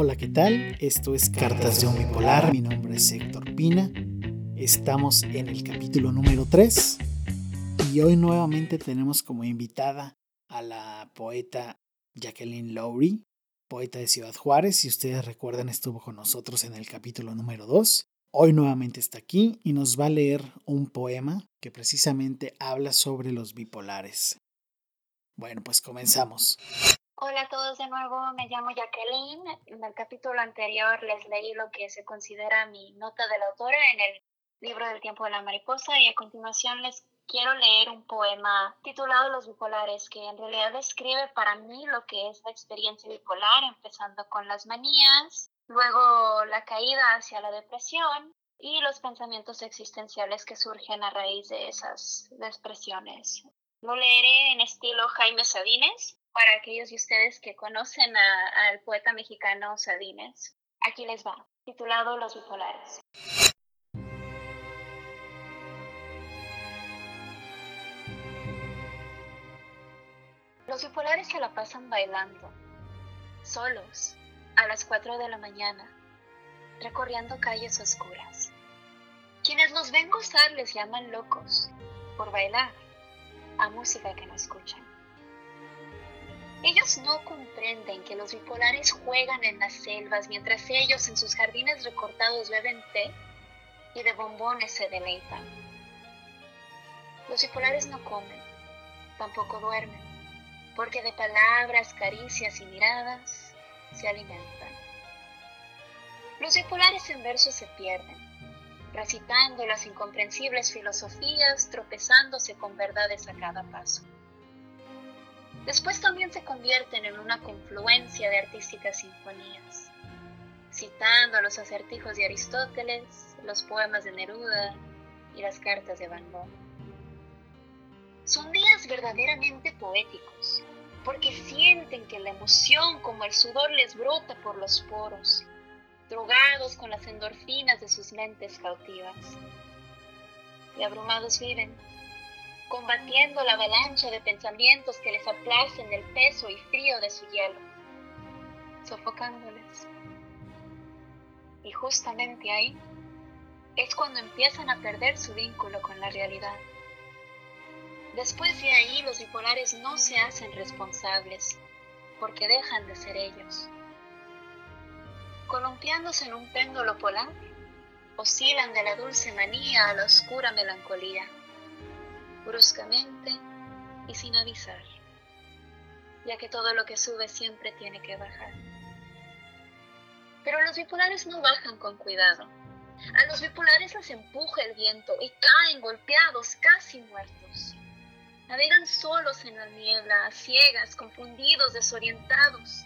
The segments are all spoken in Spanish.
Hola, ¿qué tal? Esto es Cartas de un Bipolar. Mi nombre es Héctor Pina. Estamos en el capítulo número 3 y hoy nuevamente tenemos como invitada a la poeta Jacqueline Lowry, poeta de Ciudad Juárez. Si ustedes recuerdan, estuvo con nosotros en el capítulo número 2. Hoy nuevamente está aquí y nos va a leer un poema que precisamente habla sobre los bipolares. Bueno, pues comenzamos. Hola a todos de nuevo, me llamo Jacqueline. En el capítulo anterior les leí lo que se considera mi nota de la autora en el libro del tiempo de la mariposa y a continuación les quiero leer un poema titulado Los bipolares, que en realidad describe para mí lo que es la experiencia bipolar, empezando con las manías, luego la caída hacia la depresión y los pensamientos existenciales que surgen a raíz de esas expresiones. Lo leeré en estilo Jaime Sabines para aquellos de ustedes que conocen al poeta mexicano Sabines. Aquí les va, titulado Los bipolares. Los bipolares se la pasan bailando, solos, a las 4 de la mañana, recorriendo calles oscuras. Quienes los ven gozar les llaman locos por bailar a música que no escuchan. Ellos no comprenden que los bipolares juegan en las selvas mientras ellos en sus jardines recortados beben té y de bombones se deleitan. Los bipolares no comen, tampoco duermen, porque de palabras, caricias y miradas se alimentan. Los bipolares en verso se pierden, recitando las incomprensibles filosofías, tropezándose con verdades a cada paso. Después también se convierten en una confluencia de artísticas sinfonías, citando los acertijos de Aristóteles, los poemas de Neruda y las cartas de Van Gogh. Son días verdaderamente poéticos, porque sienten que la emoción como el sudor les brota por los poros, drogados con las endorfinas de sus mentes cautivas. Y abrumados viven combatiendo la avalancha de pensamientos que les aplacen el peso y frío de su hielo, sofocándoles. Y justamente ahí es cuando empiezan a perder su vínculo con la realidad. Después de ahí los bipolares no se hacen responsables porque dejan de ser ellos. Columpiándose en un péndulo polar, oscilan de la dulce manía a la oscura melancolía bruscamente y sin avisar, ya que todo lo que sube siempre tiene que bajar. Pero los bipolares no bajan con cuidado. A los bipolares los empuja el viento y caen golpeados, casi muertos. Navegan solos en la niebla, a ciegas, confundidos, desorientados.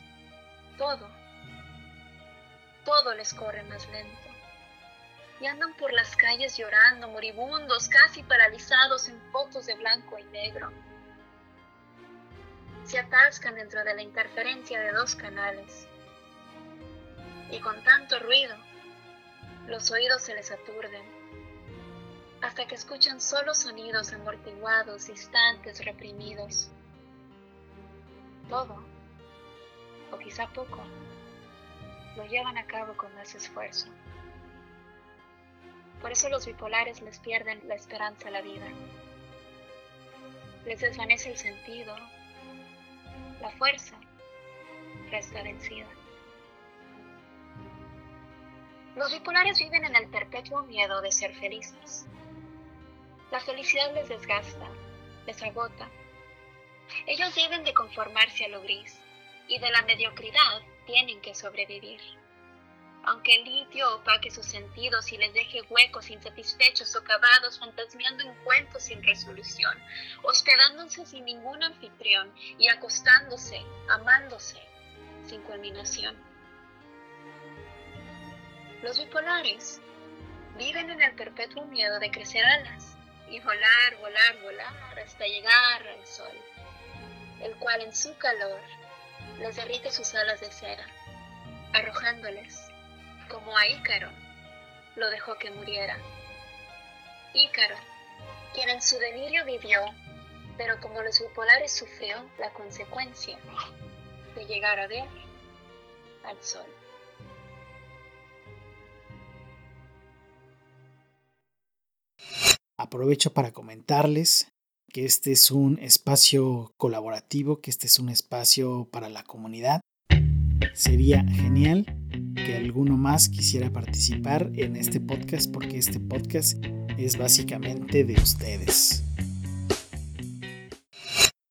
Todo, todo les corre más lento y andan por las calles llorando, moribundos, casi paralizados en fotos de blanco y negro. Se atascan dentro de la interferencia de dos canales. Y con tanto ruido, los oídos se les aturden, hasta que escuchan solo sonidos amortiguados, distantes, reprimidos. Todo, o quizá poco, lo llevan a cabo con más esfuerzo. Por eso los bipolares les pierden la esperanza a la vida. Les desvanece el sentido. La fuerza resta vencida. Los bipolares viven en el perpetuo miedo de ser felices. La felicidad les desgasta, les agota. Ellos deben de conformarse a lo gris y de la mediocridad tienen que sobrevivir aunque el litio opaque sus sentidos y les deje huecos insatisfechos, socavados, fantasmeando en cuentos sin resolución, hospedándose sin ningún anfitrión y acostándose, amándose, sin culminación. Los bipolares viven en el perpetuo miedo de crecer alas y volar, volar, volar hasta llegar al sol, el cual en su calor les derrite sus alas de cera, arrojándoles como a Ícaro, lo dejó que muriera. Ícaro, quien en su delirio vivió, pero como los bipolares sufrió la consecuencia de llegar a ver al sol. Aprovecho para comentarles que este es un espacio colaborativo, que este es un espacio para la comunidad. Sería genial que alguno más quisiera participar en este podcast porque este podcast es básicamente de ustedes.